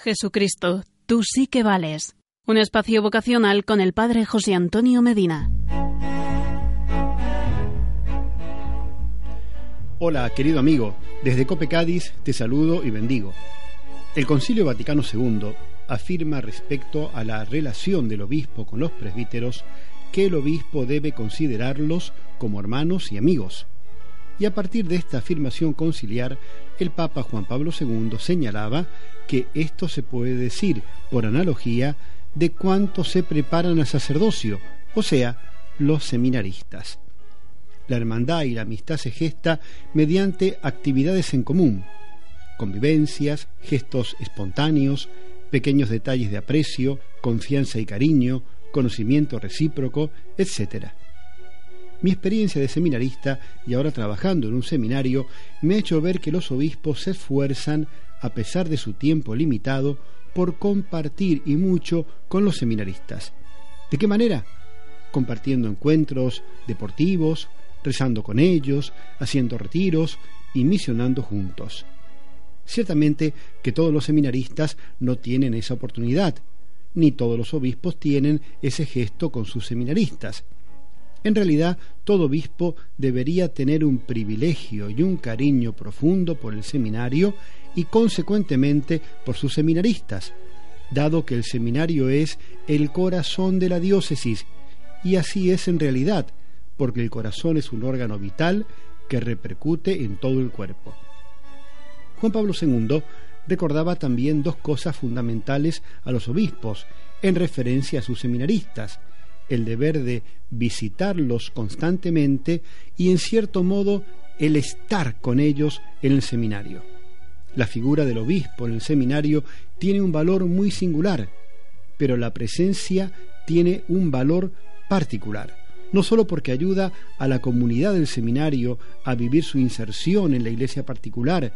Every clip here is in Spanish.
Jesucristo, tú sí que vales. Un espacio vocacional con el Padre José Antonio Medina. Hola, querido amigo. Desde Cope Cádiz te saludo y bendigo. El Concilio Vaticano II afirma respecto a la relación del obispo con los presbíteros que el obispo debe considerarlos como hermanos y amigos y a partir de esta afirmación conciliar, el Papa Juan Pablo II señalaba que esto se puede decir, por analogía, de cuánto se preparan al sacerdocio, o sea, los seminaristas. La hermandad y la amistad se gesta mediante actividades en común, convivencias, gestos espontáneos, pequeños detalles de aprecio, confianza y cariño, conocimiento recíproco, etc. Mi experiencia de seminarista y ahora trabajando en un seminario me ha hecho ver que los obispos se esfuerzan, a pesar de su tiempo limitado, por compartir y mucho con los seminaristas. ¿De qué manera? Compartiendo encuentros deportivos, rezando con ellos, haciendo retiros y misionando juntos. Ciertamente que todos los seminaristas no tienen esa oportunidad, ni todos los obispos tienen ese gesto con sus seminaristas. En realidad, todo obispo debería tener un privilegio y un cariño profundo por el seminario y consecuentemente por sus seminaristas, dado que el seminario es el corazón de la diócesis, y así es en realidad, porque el corazón es un órgano vital que repercute en todo el cuerpo. Juan Pablo II recordaba también dos cosas fundamentales a los obispos en referencia a sus seminaristas, el deber de visitarlos constantemente y en cierto modo el estar con ellos en el seminario. La figura del obispo en el seminario tiene un valor muy singular, pero la presencia tiene un valor particular, no sólo porque ayuda a la comunidad del seminario a vivir su inserción en la iglesia particular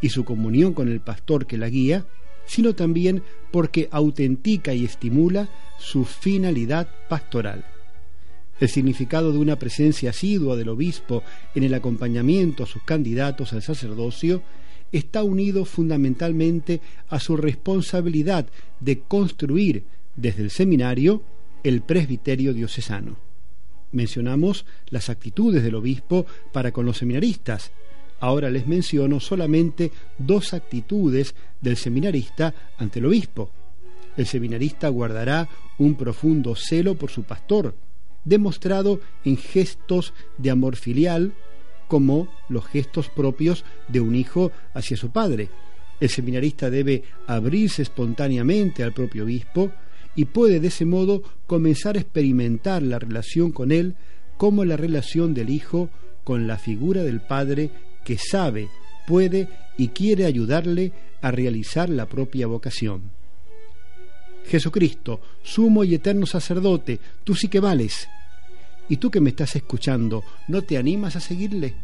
y su comunión con el pastor que la guía, sino también porque autentica y estimula su finalidad pastoral. El significado de una presencia asidua del obispo en el acompañamiento a sus candidatos al sacerdocio está unido fundamentalmente a su responsabilidad de construir desde el seminario el presbiterio diocesano. Mencionamos las actitudes del obispo para con los seminaristas, Ahora les menciono solamente dos actitudes del seminarista ante el obispo. El seminarista guardará un profundo celo por su pastor, demostrado en gestos de amor filial, como los gestos propios de un hijo hacia su padre. El seminarista debe abrirse espontáneamente al propio obispo y puede de ese modo comenzar a experimentar la relación con él como la relación del hijo con la figura del padre que sabe, puede y quiere ayudarle a realizar la propia vocación. Jesucristo, sumo y eterno sacerdote, tú sí que vales. Y tú que me estás escuchando, ¿no te animas a seguirle?